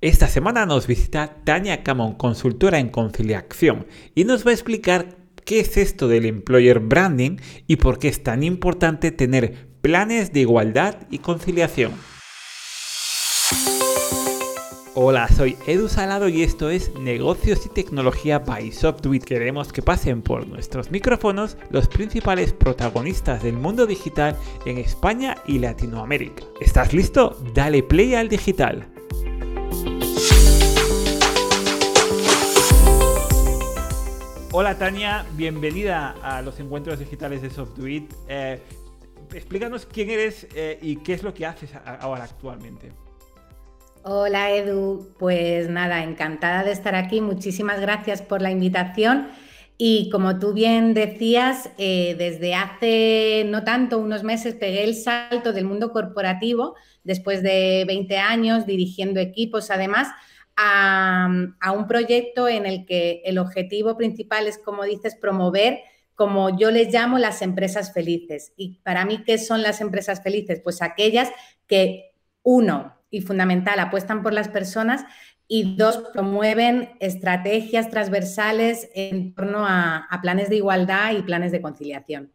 Esta semana nos visita Tania Camon, consultora en conciliación, y nos va a explicar qué es esto del employer branding y por qué es tan importante tener planes de igualdad y conciliación. Hola, soy Edu Salado y esto es Negocios y Tecnología by Software. Queremos que pasen por nuestros micrófonos los principales protagonistas del mundo digital en España y Latinoamérica. ¿Estás listo? Dale play al digital. Hola Tania, bienvenida a los encuentros digitales de SoftWeed. Eh, explícanos quién eres eh, y qué es lo que haces ahora actualmente. Hola Edu, pues nada, encantada de estar aquí. Muchísimas gracias por la invitación. Y como tú bien decías, eh, desde hace no tanto, unos meses, pegué el salto del mundo corporativo, después de 20 años dirigiendo equipos, además, a, un proyecto en el que el objetivo principal es, como dices, promover como yo les llamo las empresas felices. Y para mí, ¿qué son las empresas felices? Pues aquellas que, uno, y fundamental, apuestan por las personas y dos, promueven estrategias transversales en torno a planes de igualdad y planes de conciliación.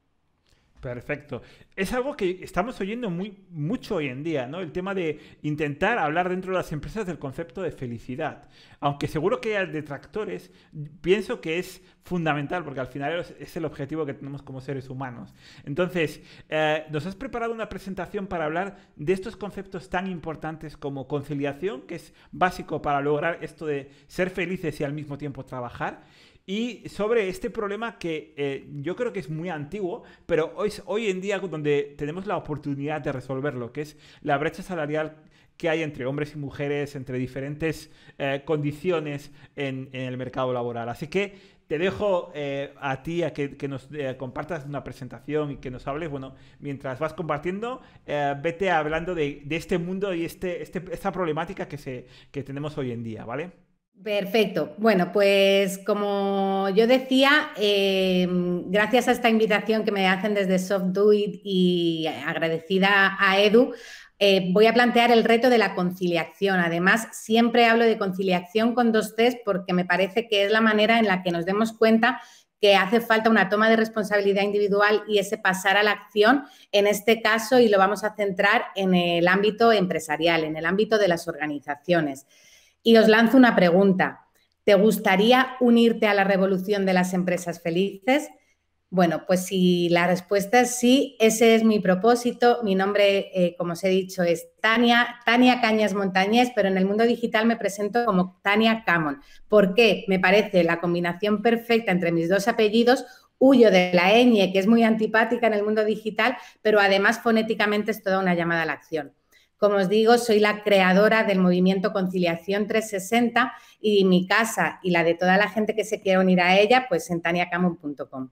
Perfecto. Es algo que estamos oyendo muy, mucho hoy en día, ¿no? El tema de intentar hablar dentro de las empresas del concepto de felicidad. Aunque seguro que hay detractores, pienso que es fundamental porque al final es, el objetivo que tenemos como seres humanos. Entonces, eh, nos has preparado una presentación para hablar de estos conceptos tan importantes como conciliación, que es básico para lograr esto de ser felices y al mismo tiempo trabajar y sobre este problema que eh, yo creo que es muy antiguo, pero hoy, hoy en día donde tenemos la oportunidad de resolverlo, que es la brecha salarial que hay entre hombres y mujeres, entre diferentes eh, condiciones en, el mercado laboral. Así que te dejo eh, a ti a que, nos compartas una presentación y que nos hables. Bueno, mientras vas compartiendo, vete hablando de, este mundo y este, este, esta problemática que, se, que tenemos hoy en día, ¿vale? Perfecto. Bueno, pues como yo decía, em, gracias a esta invitación que me hacen desde SoftDoIt y agradecida a Edu, eh, voy a plantear el reto de la conciliación. Además, siempre hablo de conciliación con dos Cs porque me parece que es la manera en la que nos demos cuenta que hace falta una toma de responsabilidad individual y ese pasar a la acción, en este caso, y lo vamos a centrar en el ámbito empresarial, en el ámbito de las organizaciones. Y os lanzo una pregunta. ¿Te gustaría unirte a la revolución de las empresas felices? Bueno, pues si la respuesta es sí, ese es mi propósito. Mi nombre, eh, como os he dicho, es Tania, Tania Cañas Montañés, pero en el mundo digital me presento como Tania Camon. ¿Por qué? Me parece la combinación perfecta entre mis dos apellidos. Huyo de la ñ, que es muy antipática en el mundo digital, pero además fonéticamente es toda una llamada a la acción. Como os digo, soy la creadora del movimiento Conciliación 360 y mi casa y la de toda la gente que se quiera unir a ella, pues en taniacamon.com.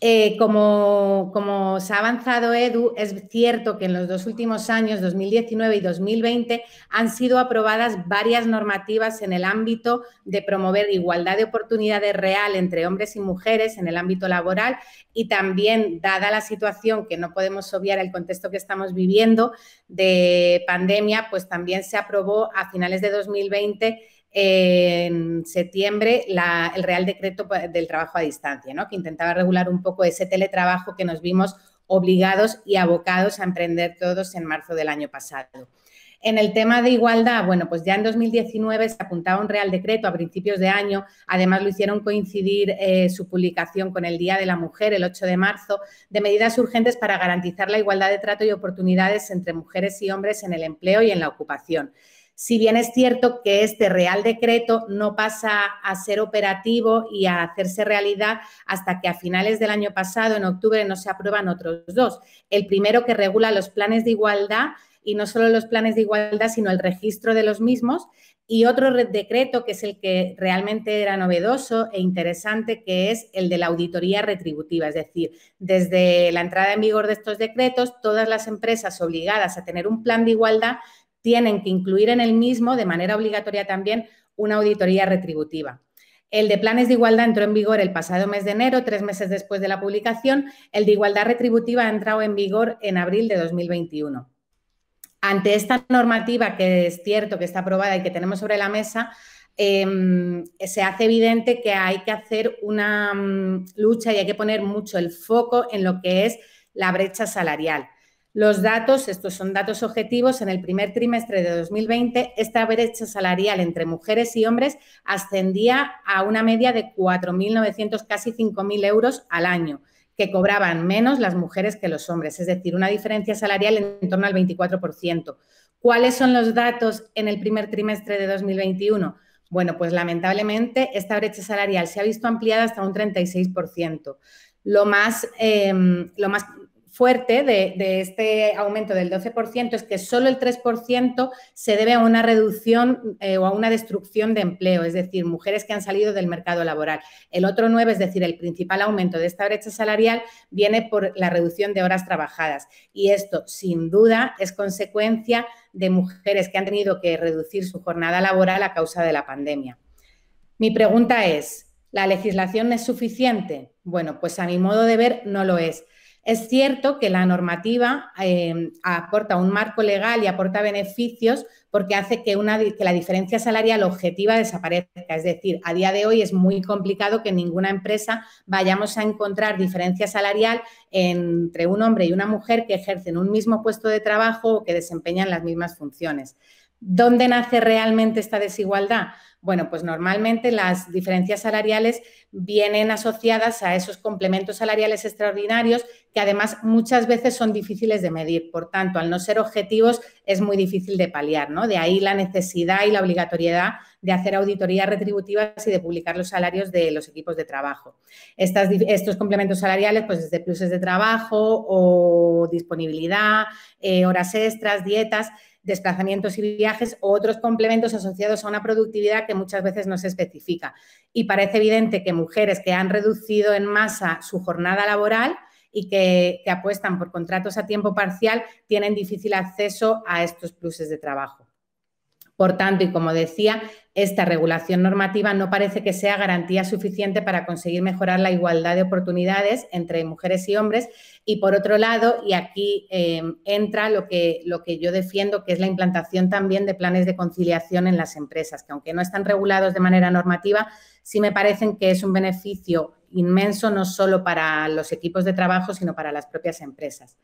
Eh, como, como se ha avanzado Edu, es cierto que en los dos últimos años, 2019 y 2020, han sido aprobadas varias normativas en el ámbito de promover igualdad de oportunidades real entre hombres y mujeres en el ámbito laboral y también, dada la situación que no podemos obviar el contexto que estamos viviendo de pandemia, pues también se aprobó a finales de 2020 en septiembre el Real Decreto del Trabajo a Distancia, ¿no? que intentaba regular un poco ese teletrabajo que nos vimos obligados y abocados a emprender todos en marzo del año pasado. En el tema de igualdad, bueno, pues ya en 2019 se apuntaba un Real Decreto a principios de año, además lo hicieron coincidir eh, su publicación con el Día de la Mujer, el 8 de marzo, de medidas urgentes para garantizar la igualdad de trato y oportunidades entre mujeres y hombres en el empleo y en la ocupación. Si bien es cierto que este Real Decreto no pasa a ser operativo y a hacerse realidad hasta que a finales del año pasado, en octubre, no se aprueban otros dos. El primero que regula los planes de igualdad y no solo los planes de igualdad, sino el registro de los mismos. Y otro decreto que es el que realmente era novedoso e interesante, que es el de la auditoría retributiva. Es decir, desde la entrada en vigor de estos decretos, todas las empresas obligadas a tener un plan de igualdad tienen que incluir en el mismo, de manera obligatoria también, una auditoría retributiva. El de planes de igualdad entró en vigor el pasado mes de enero, tres meses después de la publicación. El de igualdad retributiva ha entrado en vigor en abril de 2021. Ante esta normativa que es cierto que está aprobada y que tenemos sobre la mesa, em, se hace evidente que hay que hacer una mm, lucha y hay que poner mucho el foco en lo que es la brecha salarial. Los datos, estos son datos objetivos, en el primer trimestre de 2020 esta brecha salarial entre mujeres y hombres ascendía a una media de 4.900, casi 5.000 euros al año, que cobraban menos las mujeres que los hombres, es decir, una diferencia salarial en torno al 24%. ¿Cuáles son los datos en el primer trimestre de 2021? Bueno, pues lamentablemente esta brecha salarial se ha visto ampliada hasta un 36%. Lo más, em, lo más fuerte de, este aumento del 12% es que solo el 3% se debe a una reducción eh, o a una destrucción de empleo, es decir, mujeres que han salido del mercado laboral. El otro 9, es decir, el principal aumento de esta brecha salarial viene por la reducción de horas trabajadas. Y esto, sin duda, es consecuencia de mujeres que han tenido que reducir su jornada laboral a causa de la pandemia. Mi pregunta es, ¿la legislación es suficiente? Bueno, pues a mi modo de ver no lo es. Es cierto que la normativa em, aporta un marco legal y aporta beneficios porque hace que, que la diferencia salarial objetiva desaparezca. Es decir, a día de hoy es muy complicado que en ninguna empresa vayamos a encontrar diferencia salarial entre un hombre y una mujer que ejercen un mismo puesto de trabajo o que desempeñan las mismas funciones. ¿Dónde nace realmente esta desigualdad? Bueno, pues normalmente las diferencias salariales vienen asociadas a esos complementos salariales extraordinarios que además muchas veces son difíciles de medir. Por tanto, al no ser objetivos es muy difícil de paliar, ¿no? De ahí la necesidad y la obligatoriedad de hacer auditorías retributivas y de publicar los salarios de los equipos de trabajo. estos complementos salariales, pues desde pluses de trabajo o disponibilidad, eh, horas extras, dietas, desplazamientos y viajes o otros complementos asociados a una productividad que muchas veces no se especifica. Y parece evidente que mujeres que han reducido en masa su jornada laboral y que, que apuestan por contratos a tiempo parcial tienen difícil acceso a estos pluses de trabajo. Por tanto, y como decía, esta regulación normativa no parece que sea garantía suficiente para conseguir mejorar la igualdad de oportunidades entre mujeres y hombres. Y por otro lado, y aquí eh, entra lo que, lo que yo defiendo, que es la implantación también de planes de conciliación en las empresas, que aunque no están regulados de manera normativa, sí me parecen que es un beneficio inmenso no solo para los equipos de trabajo, sino para las propias empresas.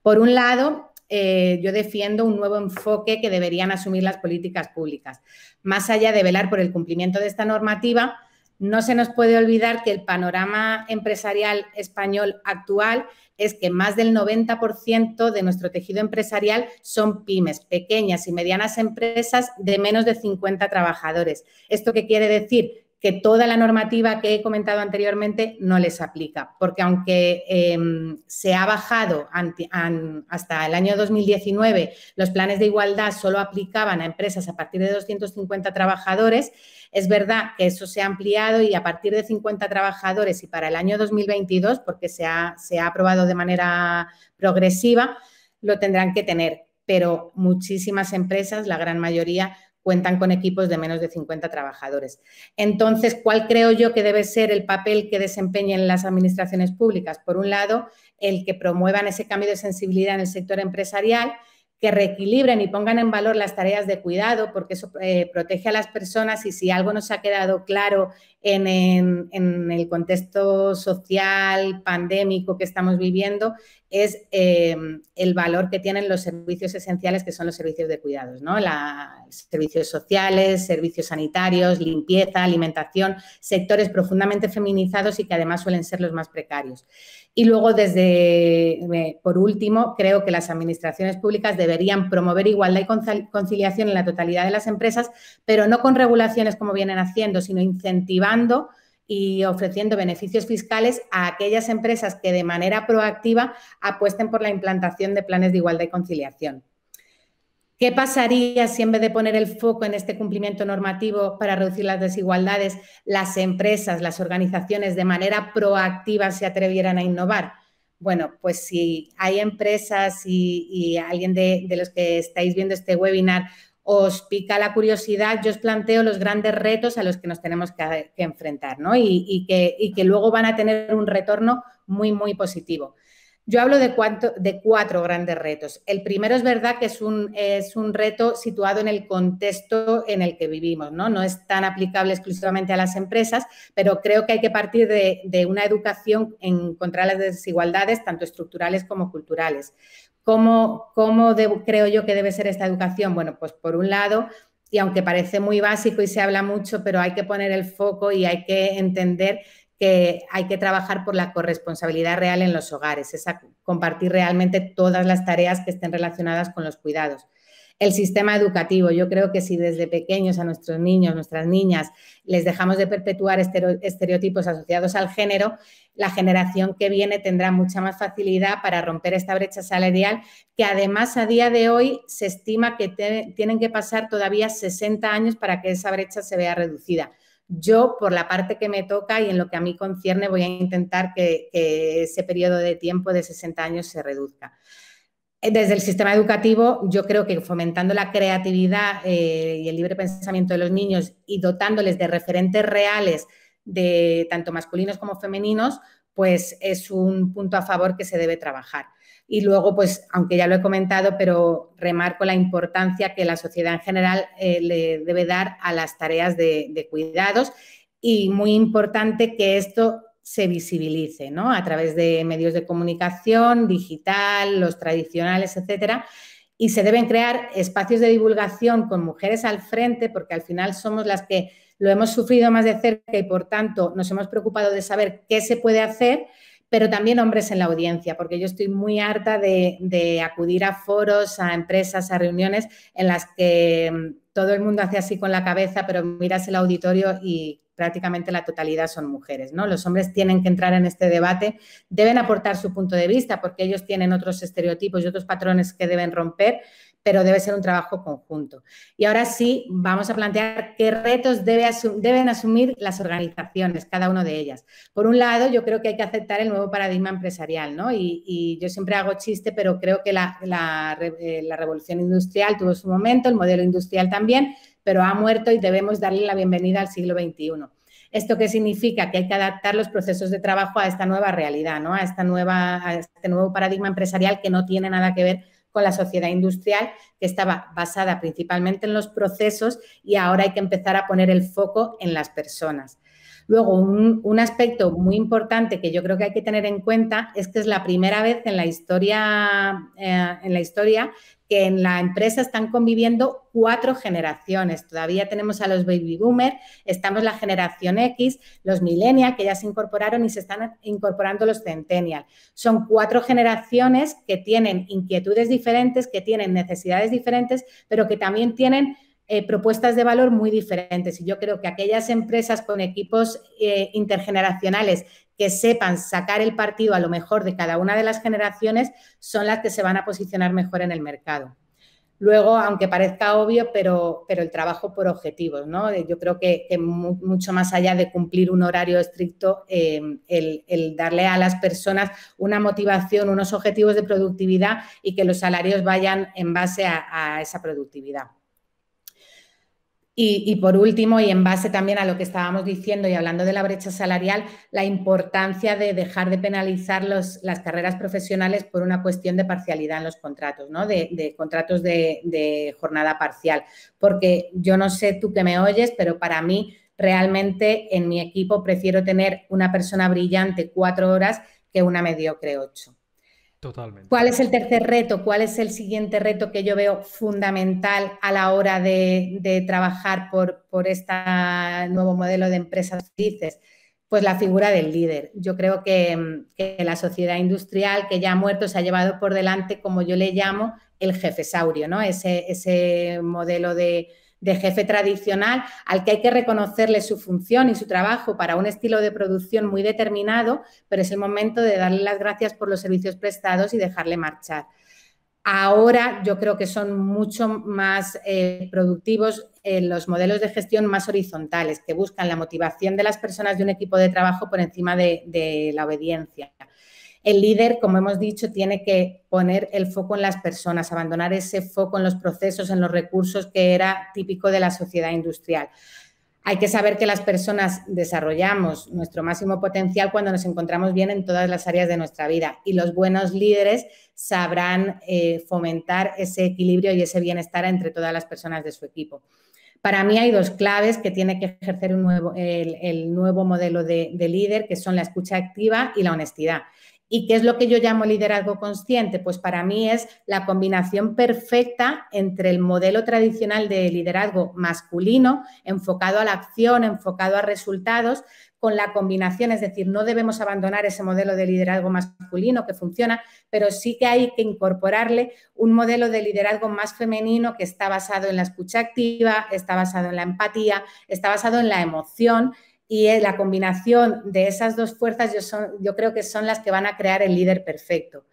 Por un lado, eh, yo defiendo un nuevo enfoque que deberían asumir las políticas públicas. Más allá de velar por el cumplimiento de esta normativa, no se nos puede olvidar que el panorama empresarial español actual es que más del 90% de nuestro tejido empresarial son pymes, pequeñas y medianas empresas de menos de 50 trabajadores. ¿Esto qué quiere decir? Que toda la normativa que he comentado anteriormente no les aplica, porque aunque em, se ha bajado hasta el año 2019, los planes de igualdad solo aplicaban a empresas a partir de 250 trabajadores, es verdad que eso se ha ampliado y a partir de 50 trabajadores y para el año 2022, porque se ha, se ha aprobado de manera progresiva, lo tendrán que tener, pero muchísimas empresas, la gran mayoría, cuentan con equipos de menos de 50 trabajadores. Entonces, ¿cuál creo yo que debe ser el papel que desempeñen las administraciones públicas? Por un lado, el que promuevan ese cambio de sensibilidad en el sector empresarial, que reequilibren y pongan en valor las tareas de cuidado, porque eso eh, protege a las personas y si algo nos ha quedado claro en, el contexto social, pandémico que estamos viviendo, es em, el valor que tienen los servicios esenciales, que son los servicios de cuidados, ¿no? servicios sociales, servicios sanitarios, limpieza, alimentación, sectores profundamente feminizados y que además suelen ser los más precarios. Y luego, desde, eh, por último, creo que las administraciones públicas deberían promover igualdad y conciliación en la totalidad de las empresas, pero no con regulaciones como vienen haciendo, sino incentivando y ofreciendo beneficios fiscales a aquellas empresas que de manera proactiva apuesten por la implantación de planes de igualdad y conciliación. ¿Qué pasaría si en vez de poner el foco en este cumplimiento normativo para reducir las desigualdades, las empresas, las organizaciones de manera proactiva se atrevieran a innovar? Bueno, pues si hay empresas y, alguien de, los que estáis viendo este webinar os pica la curiosidad, yo os planteo los grandes retos a los que nos tenemos que, enfrentar ¿no? y, que, luego van a tener un retorno muy, muy positivo. Yo hablo de, de cuatro grandes retos. El primero es verdad que es un, es un reto situado en el contexto en el que vivimos, ¿no? No es tan aplicable exclusivamente a las empresas, pero creo que hay que partir de, una educación en contra las desigualdades, tanto estructurales como culturales. ¿Cómo, cómo creo yo que debe ser esta educación? Bueno, pues por un lado, y aunque parece muy básico y se habla mucho, pero hay que poner el foco y hay que entender que hay que trabajar por la corresponsabilidad real en los hogares, es compartir realmente todas las tareas que estén relacionadas con los cuidados. El sistema educativo, yo creo que si desde pequeños a nuestros niños, nuestras niñas, les dejamos de perpetuar estereotipos asociados al género, la generación que viene tendrá mucha más facilidad para romper esta brecha salarial, que además a día de hoy se estima que tienen que pasar todavía 60 años para que esa brecha se vea reducida. Yo, por la parte que me toca y en lo que a mí concierne, voy a intentar que, ese periodo de tiempo de 60 años se reduzca. Eh, desde el sistema educativo, yo creo que fomentando la creatividad eh, y el libre pensamiento de los niños y dotándoles de referentes reales de tanto masculinos como femeninos, pues es un punto a favor que se debe trabajar. Y luego, pues, aunque ya lo he comentado, pero remarco la importancia que la sociedad en general eh, le debe dar a las tareas de, cuidados y muy importante que esto se visibilice, ¿no? A través de medios de comunicación, digital, los tradicionales, etcétera. Y se deben crear espacios de divulgación con mujeres al frente, porque al final somos las que lo hemos sufrido más de cerca y por tanto nos hemos preocupado de saber qué se puede hacer pero también hombres en la audiencia, porque yo estoy muy harta de, acudir a foros, a empresas, a reuniones en las que mm, todo el mundo hace así con la cabeza, pero miras el auditorio y prácticamente la totalidad son mujeres, ¿no? Los hombres tienen que entrar en este debate, deben aportar su punto de vista porque ellos tienen otros estereotipos y otros patrones que deben romper, pero debe ser un trabajo conjunto. Y ahora sí, vamos a plantear qué retos deben asumir las organizaciones, cada una de ellas. Por un lado, yo creo que hay que aceptar el nuevo paradigma empresarial, ¿no? Y, yo siempre hago chiste, pero creo que la, eh, la revolución industrial tuvo su momento, el modelo industrial también, pero ha muerto y debemos darle la bienvenida al siglo XXI. ¿Esto qué significa? Que hay que adaptar los procesos de trabajo a esta nueva realidad, ¿no? a, este nuevo paradigma empresarial que no tiene nada que ver con la sociedad industrial que estaba basada principalmente en los procesos y ahora hay que empezar a poner el foco en las personas. Luego, un, aspecto muy importante que yo creo que hay que tener en cuenta es que es la primera vez en la historia, eh, en la historia que en la empresa están conviviendo cuatro generaciones. Todavía tenemos a los baby boomers, estamos la generación X, los millennials que ya se incorporaron y se están incorporando los centennials. Son cuatro generaciones que tienen inquietudes diferentes, que tienen necesidades diferentes, pero que también tienen eh, propuestas de valor muy diferentes. Y yo creo que aquellas empresas con equipos eh, intergeneracionales que sepan sacar el partido a lo mejor de cada una de las generaciones son las que se van a posicionar mejor en el mercado. Luego, aunque parezca obvio, pero, pero el trabajo por objetivos, ¿no? Yo creo que, mucho más allá de cumplir un horario estricto, eh, el, darle a las personas una motivación, unos objetivos de productividad y que los salarios vayan en base a esa productividad. Y, por último, y en base también a lo que estábamos diciendo y hablando de la brecha salarial, la importancia de dejar de penalizar las carreras profesionales por una cuestión de parcialidad en los contratos, ¿no? de, contratos de, de, jornada parcial. Porque yo no sé tú que me oyes, pero para mí realmente en mi equipo prefiero tener una persona brillante cuatro horas que una mediocre ocho. Totalmente. ¿Cuál es el tercer reto? ¿Cuál es el siguiente reto que yo veo fundamental a la hora de, trabajar por, por este nuevo modelo de empresas felices? Pues la figura del líder. Yo creo que, que, la sociedad industrial que ya ha muerto se ha llevado por delante, como yo le llamo, el jefe saurio, ¿no? Ese, ese modelo de, de jefe tradicional al que hay que reconocerle su función y su trabajo para un estilo de producción muy determinado, pero es el momento de darle las gracias por los servicios prestados y dejarle marchar. Ahora yo creo que son mucho más eh, productivos en los modelos de gestión más horizontales, que buscan la motivación de las personas de un equipo de trabajo por encima de la obediencia. El líder, como hemos dicho, tiene que poner el foco en las personas, abandonar ese foco en los procesos, en los recursos que era típico de la sociedad industrial. Hay que saber que las personas desarrollamos nuestro máximo potencial cuando nos encontramos bien en todas las áreas de nuestra vida y los buenos líderes sabrán eh, fomentar ese equilibrio y ese bienestar entre todas las personas de su equipo. Para mí hay dos claves que tiene que ejercer el, nuevo modelo de, de líder, que son la escucha activa y la honestidad. ¿Y qué es lo que yo llamo liderazgo consciente? Pues para mí es la combinación perfecta entre el modelo tradicional de liderazgo masculino, enfocado a la acción, enfocado a resultados, con la combinación, es decir, no debemos abandonar ese modelo de liderazgo masculino que funciona, pero sí que hay que incorporarle un modelo de liderazgo más femenino que está basado en la escucha activa, está basado en la empatía, está basado en la emoción y la combinación de esas dos fuerzas yo, yo creo que son las que van a crear el líder perfecto.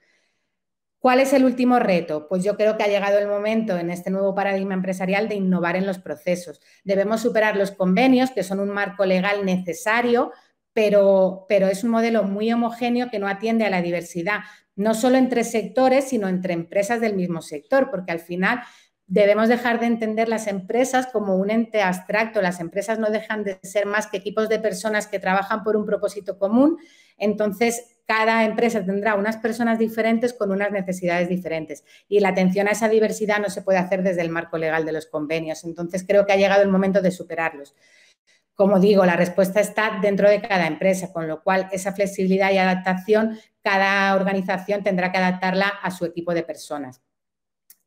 ¿Cuál es el último reto? Pues yo creo que ha llegado el momento en este nuevo paradigma empresarial de innovar en los procesos. Debemos superar los convenios, que son un marco legal necesario, pero, pero, es un modelo muy homogéneo que no atiende a la diversidad, no solo entre sectores, sino entre empresas del mismo sector, porque al final debemos dejar de entender las empresas como un ente abstracto. Las empresas no dejan de ser más que equipos de personas que trabajan por un propósito común. Entonces, cada empresa tendrá unas personas diferentes con unas necesidades diferentes. Y la atención a esa diversidad no se puede hacer desde el marco legal de los convenios. Entonces, creo que ha llegado el momento de superarlos. Como digo, la respuesta está dentro de cada empresa, con lo cual esa flexibilidad y adaptación, cada organización tendrá que adaptarla a su equipo de personas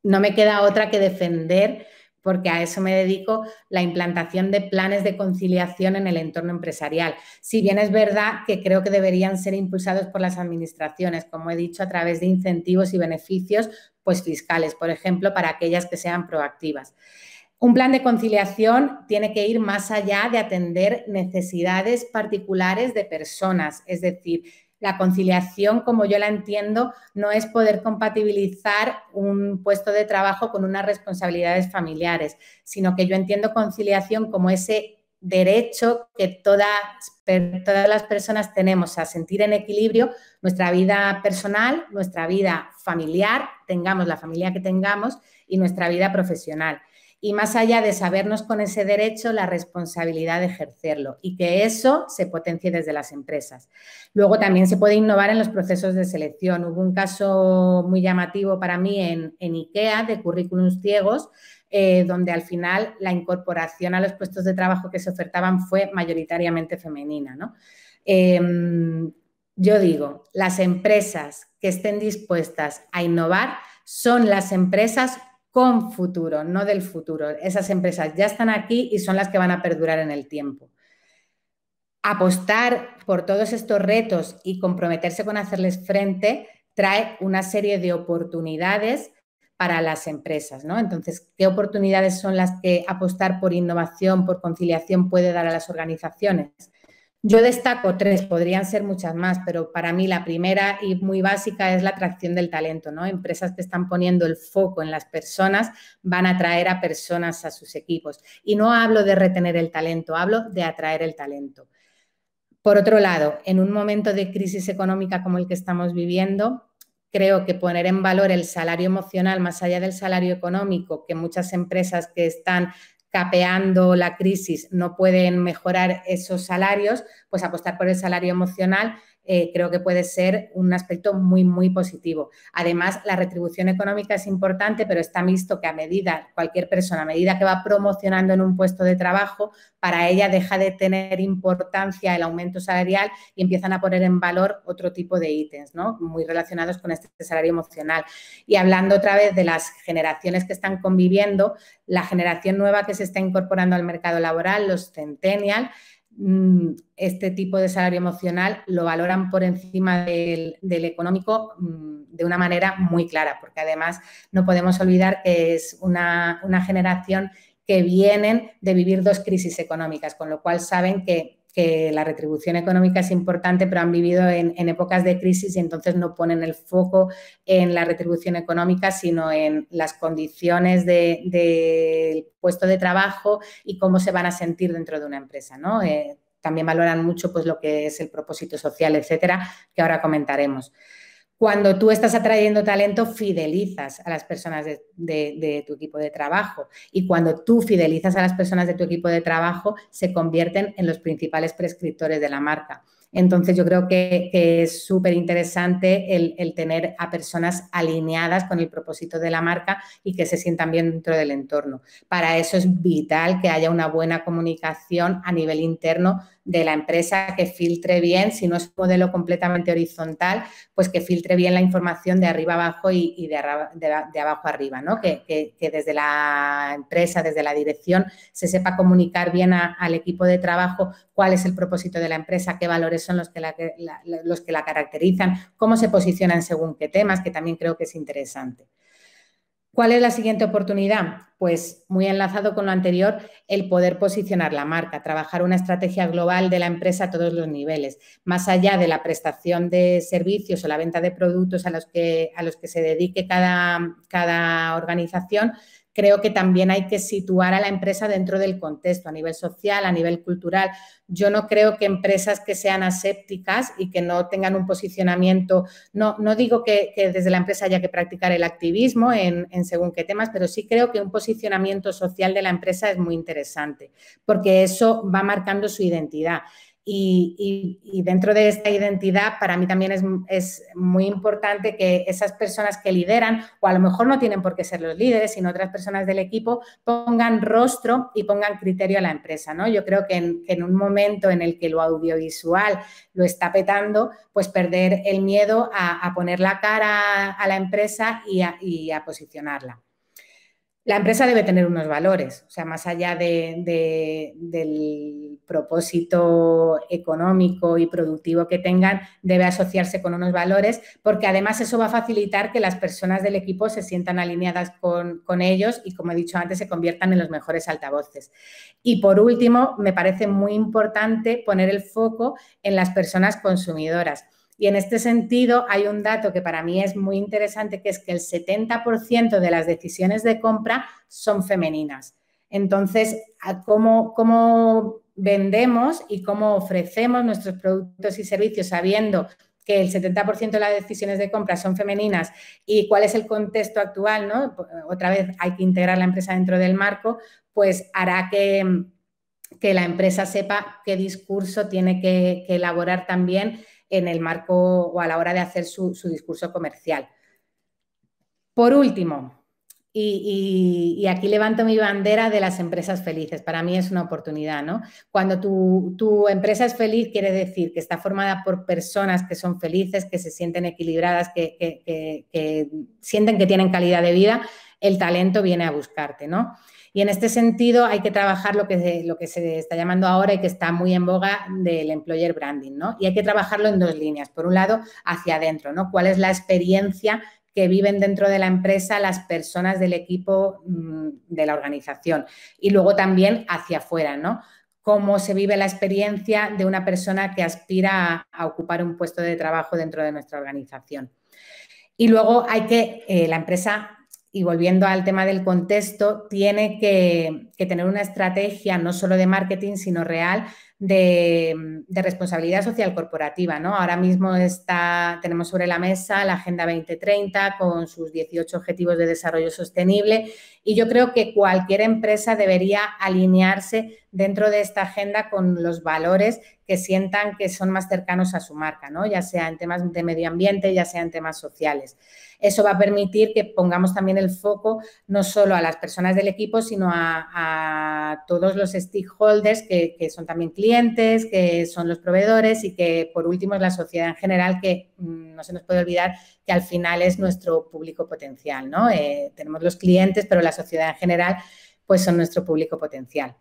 no me queda otra que defender, porque a eso me dedico, la implantación de planes de conciliación en el entorno empresarial. Si bien es verdad que creo que deberían ser impulsados por las administraciones, como he dicho, a través de incentivos y beneficios pues fiscales, por ejemplo, para aquellas que sean proactivas. Un plan de conciliación tiene que ir más allá de atender necesidades particulares de personas, es decir, la conciliación, como yo la entiendo, no es poder compatibilizar un puesto de trabajo con unas responsabilidades familiares, sino que yo entiendo conciliación como ese derecho que todas, todas las personas tenemos a sentir en equilibrio nuestra vida personal, nuestra vida familiar, tengamos la familia que tengamos, y nuestra vida profesional y más allá de sabernos con ese derecho, la responsabilidad de ejercerlo y que eso se potencie desde las empresas. Luego también se puede innovar en los procesos de selección. Hubo un caso muy llamativo para mí en, IKEA de currículums ciegos, eh, donde al final la incorporación a los puestos de trabajo que se ofertaban fue mayoritariamente femenina. Em, yo digo, las empresas que estén dispuestas a innovar son las empresas con futuro, no del futuro. Esas empresas ya están aquí y son las que van a perdurar en el tiempo. Apostar por todos estos retos y comprometerse con hacerles frente trae una serie de oportunidades para las empresas, ¿no? Entonces, ¿qué oportunidades son las que apostar por innovación, por conciliación puede dar a las organizaciones? Yo destaco tres, podrían ser muchas más, pero para mí la primera y muy básica es la atracción del talento, ¿no? Empresas que están poniendo el foco en las personas van a atraer a personas a sus equipos. Y no hablo de retener el talento, hablo de atraer el talento. Por otro lado, en un momento de crisis económica como el que estamos viviendo, creo que poner en valor el salario emocional más allá del salario económico, que muchas empresas que están capeando la crisis no pueden mejorar esos salarios, pues apostar por el salario emocional eh, creo que puede ser un aspecto muy, muy positivo. Además, la retribución económica es importante, pero está visto que a medida, cualquier persona, a medida que va promocionando en un puesto de trabajo, para ella deja de tener importancia el aumento salarial y empiezan a poner en valor otro tipo de ítems, ¿no? Muy relacionados con este salario emocional. Y hablando otra vez de las generaciones que están conviviendo, la generación nueva que se está incorporando al mercado laboral, los centennial, este tipo de salario emocional lo valoran por encima del, económico mm, de una manera muy clara, porque además no podemos olvidar que es una, una generación que vienen de vivir dos crisis económicas, con lo cual saben que que la retribución económica es importante, pero han vivido en, épocas de crisis y entonces no ponen el foco en la retribución económica, sino en las condiciones del puesto de trabajo y cómo se van a sentir dentro de una empresa. ¿no? Eh, también valoran mucho pues, lo que es el propósito social, etcétera, que ahora comentaremos. Cuando tú estás atrayendo talento, fidelizas a las personas de, tu equipo de trabajo. Y cuando tú fidelizas a las personas de tu equipo de trabajo, se convierten en los principales prescriptores de la marca. Entonces, yo creo que, es súper interesante el, tener a personas alineadas con el propósito de la marca y que se sientan bien dentro del entorno. Para eso es vital que haya una buena comunicación a nivel interno de la empresa que filtre bien, si no es un modelo completamente horizontal, pues que filtre bien la información de arriba abajo y, de, abajo arriba, ¿no? Que, desde la empresa, desde la dirección, se sepa comunicar bien al equipo de trabajo cuál es el propósito de la empresa, qué valores son los que los que la caracterizan, cómo se posicionan según qué temas, que también creo que es interesante. ¿Cuál es la siguiente oportunidad? Pues muy enlazado con lo anterior, el poder posicionar la marca, trabajar una estrategia global de la empresa a todos los niveles, más allá de la prestación de servicios o la venta de productos a los que, a los que se dedique cada, cada organización, creo que también hay que situar a la empresa dentro del contexto, a nivel social, a nivel cultural. Yo no creo que empresas que sean asépticas y que no tengan un posicionamiento, no, no digo que, desde la empresa haya que practicar el activismo en, según qué temas, pero sí creo que un posicionamiento social de la empresa es muy interesante, porque eso va marcando su identidad. Y, dentro de esta identidad, para mí también es, muy importante que esas personas que lideran, o a lo mejor no tienen por qué ser los líderes, sino otras personas del equipo, pongan rostro y pongan criterio a la empresa. ¿no? Yo creo que en, un momento en el que lo audiovisual lo está petando, pues perder el miedo a, poner la cara a la empresa y a posicionarla. La empresa debe tener unos valores, o sea, más allá del propósito económico y productivo que tengan, debe asociarse con unos valores, porque además eso va a facilitar que las personas del equipo se sientan alineadas con, ellos y, como he dicho antes, se conviertan en los mejores altavoces. Y por último, me parece muy importante poner el foco en las personas consumidoras. Y en este sentido hay un dato que para mí es muy interesante, que es que el 70% de las decisiones de compra son femeninas. Entonces, ¿cómo, vendemos y cómo ofrecemos nuestros productos y servicios sabiendo que el 70% de las decisiones de compra son femeninas y cuál es el contexto actual, ¿no? Otra vez hay que integrar la empresa dentro del marco, pues hará que, la empresa sepa qué discurso tiene que elaborar también en el marco o a la hora de hacer su, discurso comercial. Por último, y, aquí levanto mi bandera de las empresas felices. Para mí es una oportunidad, ¿no? Cuando tu, empresa es feliz, quiere decir que está formada por personas que son felices, que se sienten equilibradas, que, que sienten que tienen calidad de vida, el talento viene a buscarte, ¿no? Y en este sentido hay que trabajar lo que, se, lo que se está llamando ahora y que está muy en boga del employer branding, ¿no? Y hay que trabajarlo en dos líneas. Por un lado, hacia adentro, ¿no? ¿Cuál es la experiencia que viven dentro de la empresa las personas del equipo mm, de la organización? Y luego también hacia afuera, ¿no? cómo se vive la experiencia de una persona que aspira a, ocupar un puesto de trabajo dentro de nuestra organización. Y luego hay que, eh, la empresa y volviendo al tema del contexto, tiene que, tener una estrategia no solo de marketing, sino real de, responsabilidad social corporativa. ¿no? Ahora mismo está, tenemos sobre la mesa la Agenda 2030 con sus 18 Objetivos de Desarrollo Sostenible y yo creo que cualquier empresa debería alinearse dentro de esta agenda con los valores que sientan que son más cercanos a su marca, ¿no? ya sea en temas de medio ambiente, ya sea en temas sociales. Eso va a permitir que pongamos también el foco no solo a las personas del equipo, sino a, todos los stakeholders que, son también clientes, que son los proveedores y que por último es la sociedad en general que mm, no se nos puede olvidar que al final es nuestro público potencial. ¿no? Eh, tenemos los clientes, pero la sociedad en general pues son nuestro público potencial.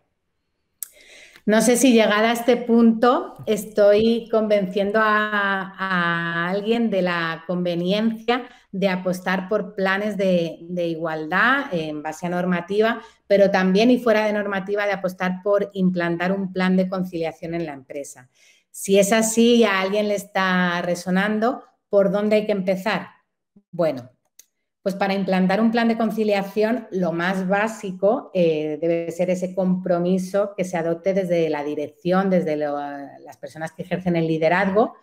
No sé si llegada a este punto estoy convenciendo a, alguien de la conveniencia de apostar por planes de, igualdad en base a normativa, pero también y fuera de normativa de apostar por implantar un plan de conciliación en la empresa. Si es así y a alguien le está resonando, ¿por dónde hay que empezar? Bueno, pues para implantar un plan de conciliación, lo más básico eh, debe ser ese compromiso que se adopte desde la dirección, desde las personas que ejercen el liderazgo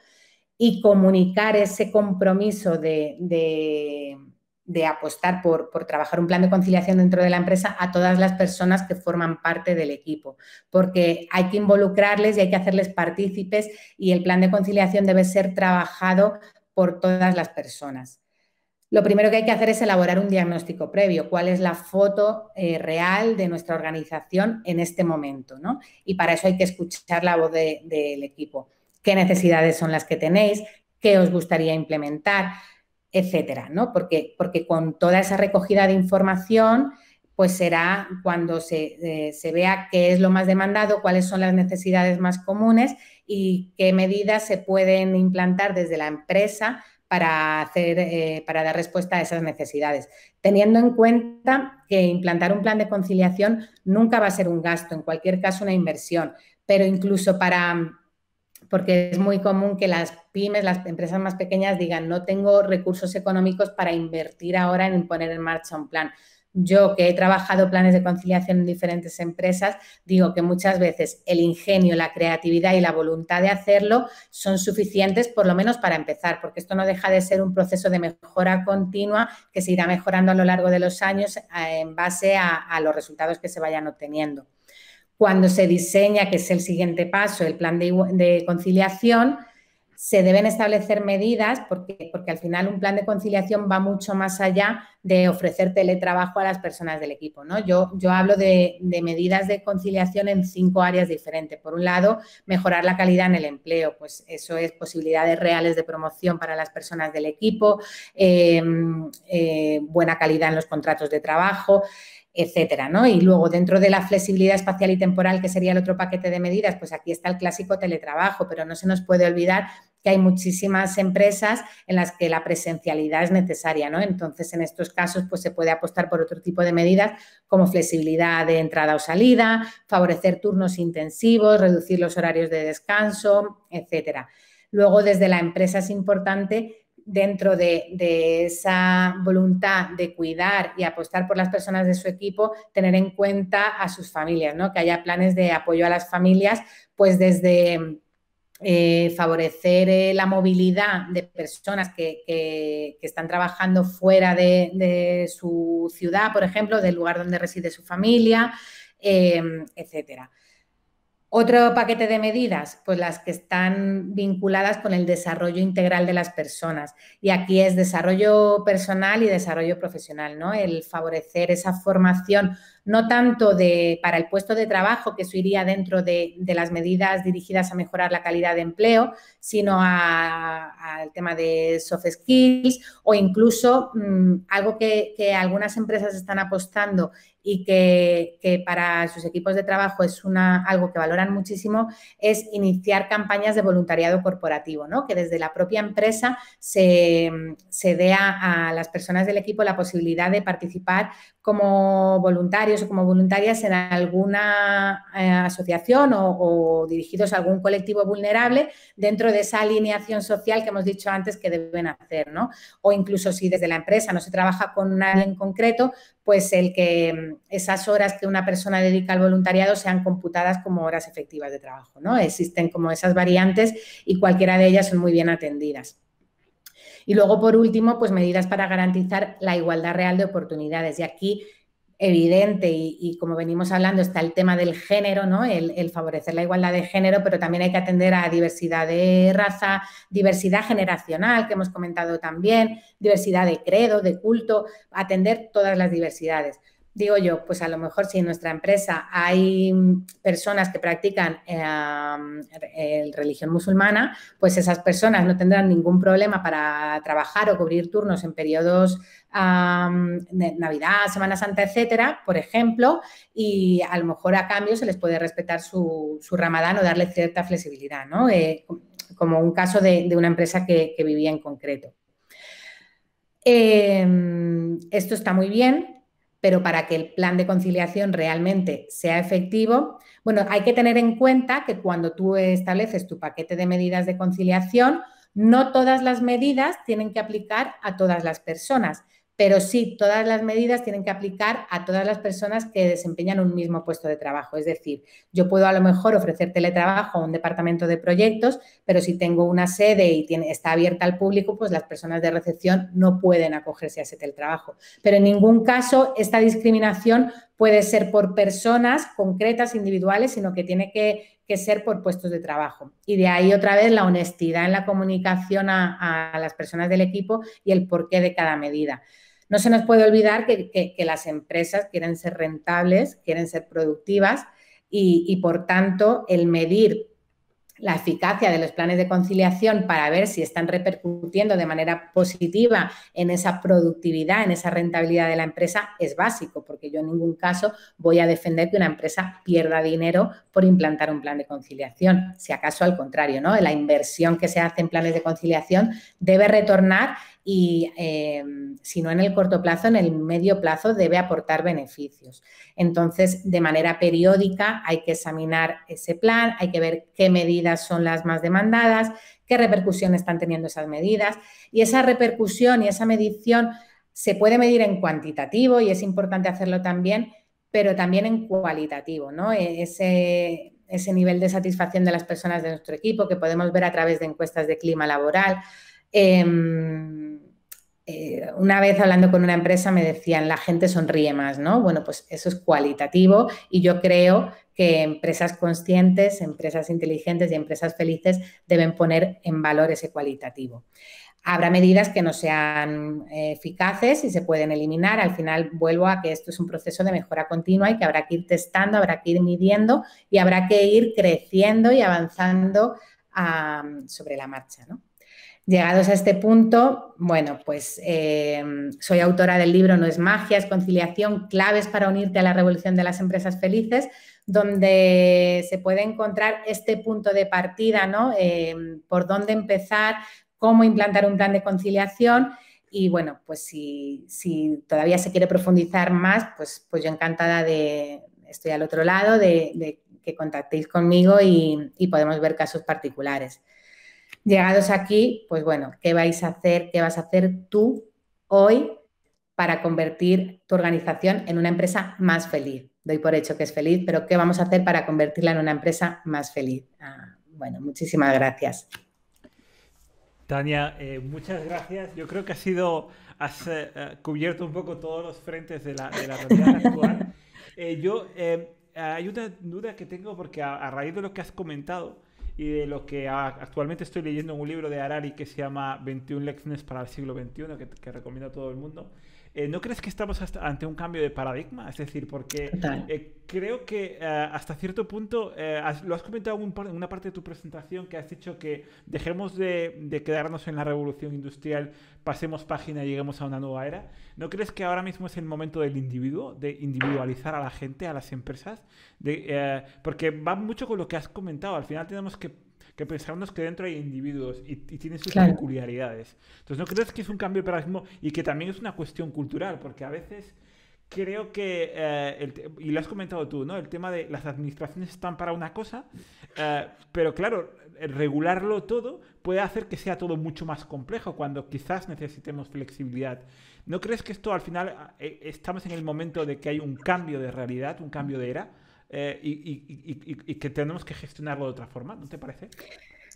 y comunicar ese compromiso de, de, apostar por, por, trabajar un plan de conciliación dentro de la empresa a todas las personas que forman parte del equipo, porque hay que involucrarles y hay que hacerles partícipes y el plan de conciliación debe ser trabajado por todas las personas. Lo primero que hay que hacer es elaborar un diagnóstico previo, cuál es la foto eh, real de nuestra organización en este momento, ¿no? Y para eso hay que escuchar la voz del equipo. ¿Qué necesidades son las que tenéis? ¿Qué os gustaría implementar? Etcétera, ¿no? Porque, porque con toda esa recogida de información, pues será cuando se, eh, se vea qué es lo más demandado, cuáles son las necesidades más comunes y qué medidas se pueden implantar desde la empresa para, hacer, eh, para dar respuesta a esas necesidades, teniendo en cuenta que implantar un plan de conciliación nunca va a ser un gasto, en cualquier caso una inversión, pero incluso para, porque es muy común que las pymes, las empresas más pequeñas digan, no tengo recursos económicos para invertir ahora en poner en marcha un plan. Yo que he trabajado planes de conciliación en diferentes empresas, digo que muchas veces el ingenio, la creatividad y la voluntad de hacerlo son suficientes por lo menos para empezar, porque esto no deja de ser un proceso de mejora continua que se irá mejorando a lo largo de los años eh, en base a, los resultados que se vayan obteniendo. Cuando se diseña, que es el siguiente paso, el plan de conciliación, se deben establecer medidas porque, porque al final un plan de conciliación va mucho más allá de ofrecer teletrabajo a las personas del equipo. ¿no? Yo, yo hablo de, medidas de conciliación en cinco áreas diferentes. Por un lado, mejorar la calidad en el empleo, pues eso es posibilidades reales de promoción para las personas del equipo, em, eh, buena calidad en los contratos de trabajo etcétera, ¿no? Y luego dentro de la flexibilidad espacial y temporal, que sería el otro paquete de medidas, pues aquí está el clásico teletrabajo, pero no se nos puede olvidar que hay muchísimas empresas en las que la presencialidad es necesaria, ¿no? Entonces, en estos casos, pues se puede apostar por otro tipo de medidas como flexibilidad de entrada o salida, favorecer turnos intensivos, reducir los horarios de descanso, etcétera. Luego, desde la empresa es importante dentro de, esa voluntad de cuidar y apostar por las personas de su equipo, tener en cuenta a sus familias, ¿no? Que haya planes de apoyo a las familias, pues desde eh, favorecer eh, la movilidad de personas que, están trabajando fuera de, su ciudad, por ejemplo, del lugar donde reside su familia, eh, etcétera. Otro paquete de medidas, pues las que están vinculadas con el desarrollo integral de las personas. Y aquí es desarrollo personal y desarrollo profesional, ¿no? El favorecer esa formación, no tanto de, para el puesto de trabajo, que eso iría dentro de, las medidas dirigidas a mejorar la calidad de empleo, sino al tema de soft skills o incluso mm, algo que, algunas empresas están apostando y que, para sus equipos de trabajo es una, algo que valoran muchísimo, es iniciar campañas de voluntariado corporativo, ¿no? que desde la propia empresa se, se dé a, las personas del equipo la posibilidad de participar como voluntarios o como voluntarias en alguna eh, asociación o, o, dirigidos a algún colectivo vulnerable dentro de esa alineación social que hemos dicho antes que deben hacer, ¿no? O incluso si desde la empresa no se trabaja con nadie en concreto, pues el que mm, esas horas que una persona dedica al voluntariado sean computadas como horas efectivas de trabajo, ¿no? Existen como esas variantes y cualquiera de ellas son muy bien atendidas. Y luego, por último, pues medidas para garantizar la igualdad real de oportunidades. Y aquí evidente y, como venimos hablando está el tema del género, ¿no? El, favorecer la igualdad de género, pero también hay que atender a diversidad de raza, diversidad generacional, que hemos comentado también, diversidad de credo, de culto, atender todas las diversidades digo yo, pues a lo mejor si en nuestra empresa hay personas que practican eh, religión musulmana, pues esas personas no tendrán ningún problema para trabajar o cubrir turnos en periodos Navidad, Semana Santa, etcétera, por ejemplo, y a lo mejor a cambio se les puede respetar su, ramadán o darle cierta flexibilidad, ¿no? Eh, como un caso de, una empresa que, vivía en concreto. Em, esto está muy bien, pero para que el plan de conciliación realmente sea efectivo, bueno, hay que tener en cuenta que cuando tú estableces tu paquete de medidas de conciliación, no todas las medidas tienen que aplicar a todas las personas, pero sí, todas las medidas tienen que aplicar a todas las personas que desempeñan un mismo puesto de trabajo. Es decir, yo puedo a lo mejor ofrecer teletrabajo a un departamento de proyectos, pero si tengo una sede y tiene, está abierta al público, pues las personas de recepción no pueden acogerse a ese teletrabajo. Pero en ningún caso esta discriminación puede ser por personas concretas, individuales, sino que tiene que, ser por puestos de trabajo. Y de ahí otra vez la honestidad en la comunicación a las personas del equipo y el porqué de cada medida. No se nos puede olvidar que, las empresas quieren ser rentables, quieren ser productivas y, por tanto el medir la eficacia de los planes de conciliación para ver si están repercutiendo de manera positiva en esa productividad, en esa rentabilidad de la empresa, es básico, porque yo en ningún caso voy a defender que una empresa pierda dinero por implantar un plan de conciliación. Si acaso al contrario, ¿no? La inversión que se hace en planes de conciliación debe retornar y em, si no en el corto plazo, en el medio plazo debe aportar beneficios. Entonces, de manera periódica hay que examinar ese plan, hay que ver qué medidas son las más demandadas, qué repercusión están teniendo esas medidas y esa repercusión y esa medición se puede medir en cuantitativo y es importante hacerlo también, pero también en cualitativo, ¿no? E, ese, ese nivel de satisfacción de las personas de nuestro equipo que podemos ver a través de encuestas de clima laboral. Em, eh, una vez hablando con una empresa me decían, la gente sonríe más, ¿no? Bueno, pues eso es cualitativo y yo creo que empresas conscientes, empresas inteligentes y empresas felices deben poner en valor ese cualitativo. Habrá medidas que no sean eh, eficaces y se pueden eliminar. Al final vuelvo a que esto es un proceso de mejora continua y que habrá que ir testando, habrá que ir midiendo y habrá que ir creciendo y avanzando sobre la marcha, ¿no? Llegados a este punto, bueno, pues eh, soy autora del libro No es magia, es conciliación, claves para unirte a la revolución de las empresas felices, donde se puede encontrar este punto de partida, ¿no? Eh, por dónde empezar, cómo implantar un plan de conciliación. Y bueno, pues si, todavía se quiere profundizar más, pues, pues yo encantada de, estoy al otro lado, de, que contactéis conmigo y podemos ver casos particulares. Llegados aquí, pues bueno, ¿qué vais a hacer? ¿Qué vas a hacer tú hoy para convertir tu organización en una empresa más feliz? Doy por hecho que es feliz, pero ¿qué vamos a hacer para convertirla en una empresa más feliz? Ah, bueno, muchísimas gracias. Tania, eh, muchas gracias. Yo creo que has sido, has eh, eh, cubierto un poco todos los frentes de la, de la realidad actual. yo, hay una duda que tengo porque a raíz de lo que has comentado, y de lo que actualmente estoy leyendo en un libro de Harari que se llama 21 lecciones para el siglo XXI, que, que recomiendo a todo el mundo. Eh, ¿No crees que estamos ante un cambio de paradigma? Es decir, porque eh, creo que eh, hasta cierto punto, lo has comentado en una parte de tu presentación, que has dicho que dejemos de, quedarnos en la revolución industrial, pasemos página y lleguemos a una nueva era. ¿No crees que ahora mismo es el momento del individuo, de individualizar a la gente, a las empresas? De, porque va mucho con lo que has comentado. Al final tenemos que que pensamos que dentro hay individuos y, tienen sus peculiaridades. Entonces, ¿no crees que es un cambio de paradigma y que también es una cuestión cultural? Porque a veces creo que, eh, y lo has comentado tú, ¿no? El tema de las administraciones están para una cosa, eh, pero claro, regularlo todo puede hacer que sea todo mucho más complejo cuando quizás necesitemos flexibilidad. ¿No crees que esto al final eh, estamos en el momento de que hay un cambio de realidad, un cambio de era? Eh, y, que tenemos que gestionarlo de otra forma, ¿no te parece?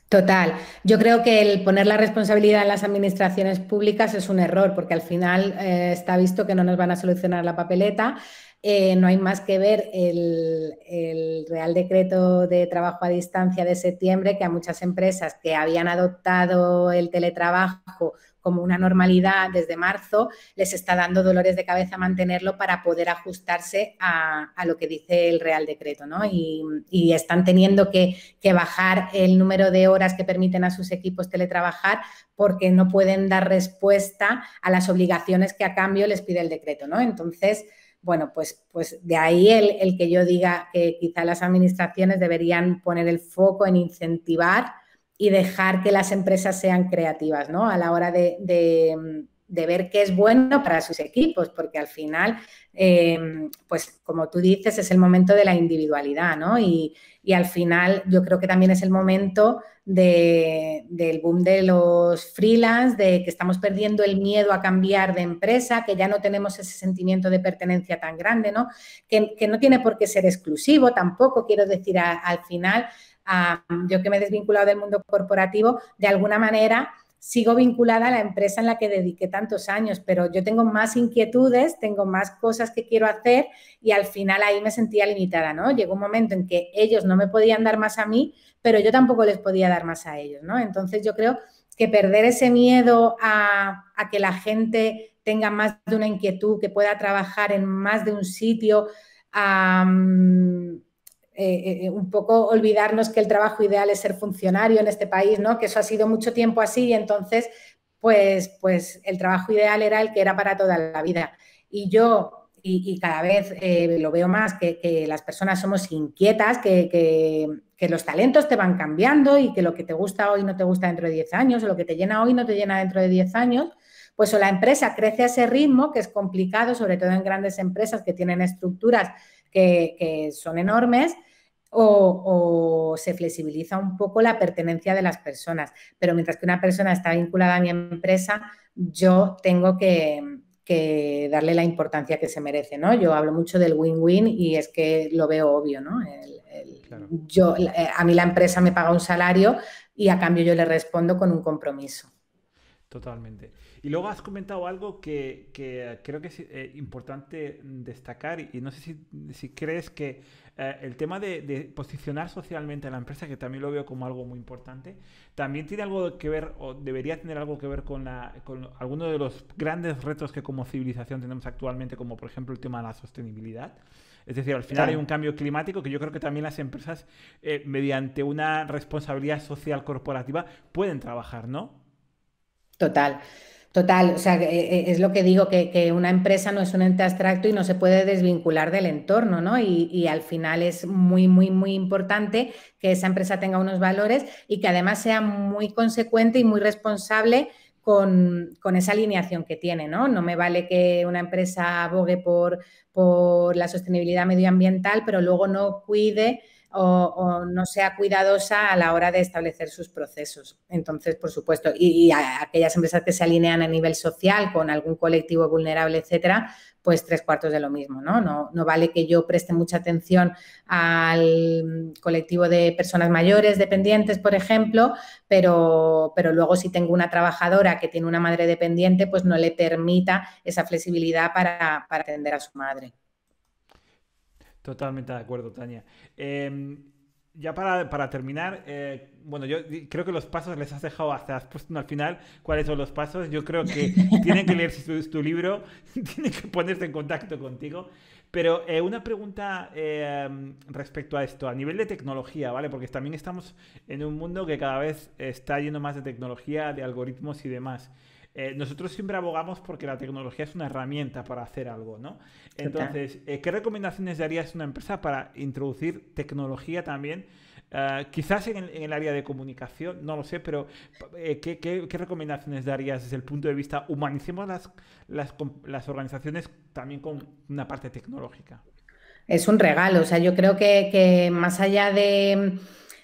Total. Yo creo que el poner la responsabilidad en las administraciones públicas es un error, porque al final eh, está visto que no nos van a solucionar la papeleta. Eh, no hay más que ver el, Real Decreto de Trabajo a Distancia de septiembre, que a muchas empresas que habían adoptado el teletrabajo como una normalidad desde marzo, les está dando dolores de cabeza mantenerlo para poder ajustarse a, lo que dice el Real Decreto, ¿no? Y, están teniendo que, bajar el número de horas que permiten a sus equipos teletrabajar porque no pueden dar respuesta a las obligaciones que a cambio les pide el decreto, ¿no? Entonces, bueno, pues, pues de ahí el, el, que yo diga que quizá las administraciones deberían poner el foco en incentivar y dejar que las empresas sean creativas, ¿no? A la hora de, de ver qué es bueno para sus equipos, porque al final, em, pues como tú dices, es el momento de la individualidad, ¿no? Y, al final yo creo que también es el momento del boom de los freelance, de que estamos perdiendo el miedo a cambiar de empresa, que ya no tenemos ese sentimiento de pertenencia tan grande, ¿no? Que, no tiene por qué ser exclusivo tampoco, quiero decir, al final, yo que me he desvinculado del mundo corporativo, de alguna manera sigo vinculada a la empresa en la que dediqué tantos años, pero yo tengo más inquietudes, tengo más cosas que quiero hacer y al final ahí me sentía limitada, ¿no? Llegó un momento en que ellos no me podían dar más a mí, pero yo tampoco les podía dar más a ellos, ¿no? Entonces yo creo que perder ese miedo a, que la gente tenga más de una inquietud, que pueda trabajar en más de un sitio, eh, eh, un poco olvidarnos que el trabajo ideal es ser funcionario en este país, ¿no? Que eso ha sido mucho tiempo así y entonces, pues, pues el trabajo ideal era el que era para toda la vida. Y yo, y, cada vez eh, lo veo más, que, las personas somos inquietas, que, que, los talentos te van cambiando y que lo que te gusta hoy no te gusta dentro de 10 años, o lo que te llena hoy no te llena dentro de 10 años pues o la empresa crece a ese ritmo, que es complicado, sobre todo en grandes empresas que tienen estructuras que, que son enormes, o, se flexibiliza un poco la pertenencia de las personas. Pero mientras que una persona está vinculada a mi empresa, yo tengo que, darle la importancia que se merece, ¿no? Yo hablo mucho del win-win y es que lo veo obvio, ¿no? yo, eh, a mí la empresa me paga un salario y a cambio yo le respondo con un compromiso. Totalmente. Y luego has comentado algo que, creo que es eh, importante destacar y, no sé si, crees que eh, el tema de, posicionar socialmente a la empresa, que también lo veo como algo muy importante, también tiene algo que ver o debería tener algo que ver con, la, con alguno de los grandes retos que como civilización tenemos actualmente, como por ejemplo el tema de la sostenibilidad. Es decir, al final hay un cambio climático que yo creo que también las empresas, eh, mediante una responsabilidad social corporativa, pueden trabajar, ¿no? Total. Total, o sea, eh, eh, es lo que digo, que, una empresa no es un ente abstracto y no se puede desvincular del entorno, ¿no? Y, al final es muy, muy, muy importante que esa empresa tenga unos valores y que además sea muy consecuente y muy responsable con, esa alineación que tiene, ¿no? No me vale que una empresa abogue por, por la sostenibilidad medioambiental, pero luego no cuide o, no sea cuidadosa a la hora de establecer sus procesos. Entonces, por supuesto, y, aquellas empresas que se alinean a nivel social con algún colectivo vulnerable, etcétera, pues tres cuartos de lo mismo, ¿no? ¿no? No vale que yo preste mucha atención al colectivo de personas mayores dependientes, por ejemplo, pero, pero luego si tengo una trabajadora que tiene una madre dependiente, pues no le permita esa flexibilidad para, para atender a su madre. Totalmente de acuerdo, Tania. Em, ya para, terminar, eh, bueno, yo creo que los pasos les has dejado hasta has puesto al final cuáles son los pasos. Yo creo que tienen que leer tu, libro, tienen que ponerse en contacto contigo. Pero eh, una pregunta em, respecto a esto, a nivel de tecnología, ¿vale? Porque también estamos en un mundo que cada vez está lleno más de tecnología, de algoritmos y demás. Eh, nosotros siempre abogamos porque la tecnología es una herramienta para hacer algo, ¿no? Entonces, eh, ¿qué recomendaciones darías a una empresa para introducir tecnología también? Eh, quizás en el, área de comunicación, no lo sé, pero ¿qué, recomendaciones darías desde el punto de vista humanicemos las, las, organizaciones también con una parte tecnológica? Es un regalo, o sea, yo creo que, más allá de,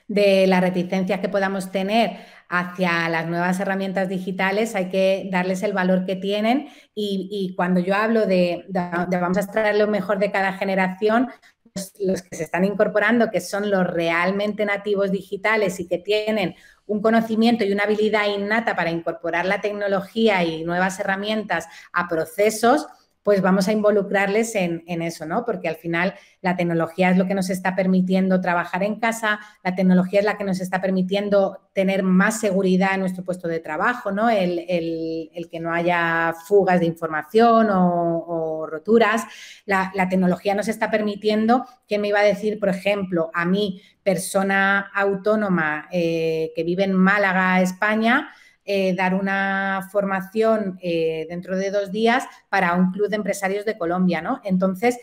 de las reticencias que podamos tener hacia las nuevas herramientas digitales, hay que darles el valor que tienen. Y, cuando yo hablo de, vamos a extraer lo mejor de cada generación, pues los que se están incorporando, que son los realmente nativos digitales y que tienen un conocimiento y una habilidad innata para incorporar la tecnología y nuevas herramientas a procesos, pues vamos a involucrarles en, eso, ¿no? Porque al final la tecnología es lo que nos está permitiendo trabajar en casa, la tecnología es la que nos está permitiendo tener más seguridad en nuestro puesto de trabajo, ¿no? El, que no haya fugas de información o, roturas. La, tecnología nos está permitiendo, ¿quién me iba a decir, por ejemplo, a mí, persona autónoma eh, que vive en Málaga, España, eh, dar una formación eh, dentro de dos días para un club de empresarios de Colombia, ¿no? Entonces,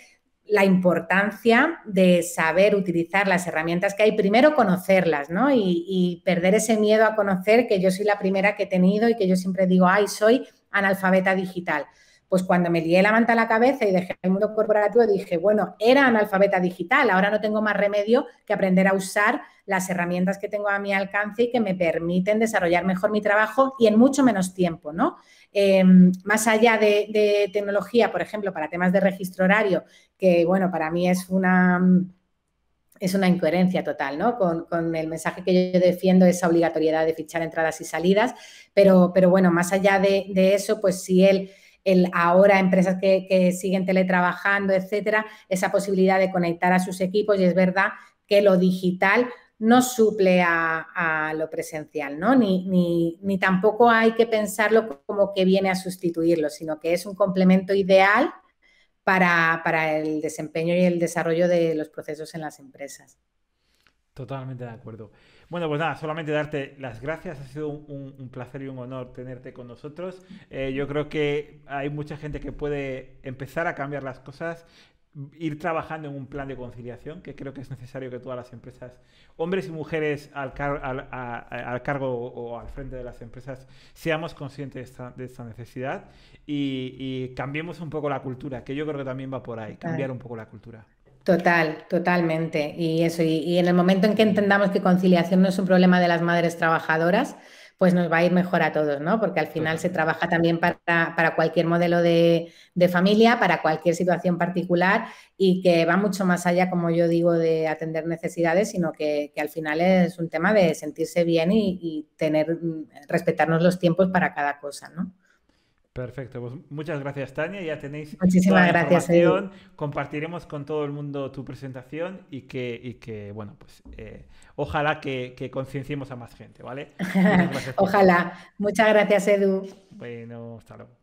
la importancia de saber utilizar las herramientas que hay, primero conocerlas, ¿no? Y, perder ese miedo a conocer, que yo soy la primera que he tenido y que yo siempre digo, ay, soy analfabeta digital. Pues cuando me lié la manta a la cabeza y dejé el mundo corporativo, dije, bueno, era analfabeta digital, ahora no tengo más remedio que aprender a usar las herramientas que tengo a mi alcance y que me permiten desarrollar mejor mi trabajo y en mucho menos tiempo, ¿no? Em, más allá de, tecnología, por ejemplo, para temas de registro horario, que bueno, para mí es una, es una incoherencia total, ¿no? Con, el mensaje que yo defiendo, esa obligatoriedad de fichar entradas y salidas, pero, pero bueno, más allá de, eso, pues si él el ahora empresas que, siguen teletrabajando, etcétera, esa posibilidad de conectar a sus equipos y es verdad que lo digital no suple a, lo presencial, ¿no? Ni, ni, tampoco hay que pensarlo como que viene a sustituirlo, sino que es un complemento ideal para, el desempeño y el desarrollo de los procesos en las empresas. Totalmente de acuerdo. Bueno, pues nada, solamente darte las gracias. Ha sido un, placer y un honor tenerte con nosotros. Eh, yo creo que hay mucha gente que puede empezar a cambiar las cosas ir trabajando en un plan de conciliación, que creo que es necesario que todas las empresas, hombres y mujeres al, al, cargo o al frente de las empresas, seamos conscientes de esta, necesidad y, cambiemos un poco la cultura, que yo creo que también va por ahí, cambiar un poco la cultura. Total, totalmente. Y eso, y en el momento en que entendamos que conciliación no es un problema de las madres trabajadoras, pues nos va a ir mejor a todos, ¿no? Porque al final se trabaja también para, cualquier modelo de, familia, para cualquier situación particular y que va mucho más allá, como yo digo, de atender necesidades, sino que, al final es un tema de sentirse bien y, tener, respetarnos los tiempos para cada cosa, ¿no? Perfecto, pues muchas gracias Tania, ya tenéis Muchísimas gracias, información, compartiremos con todo el mundo tu presentación y que, que bueno, pues eh, ojalá que, que concienciemos a más gente, ¿vale? ojalá. Muchas gracias, Edu. Bueno, hasta luego.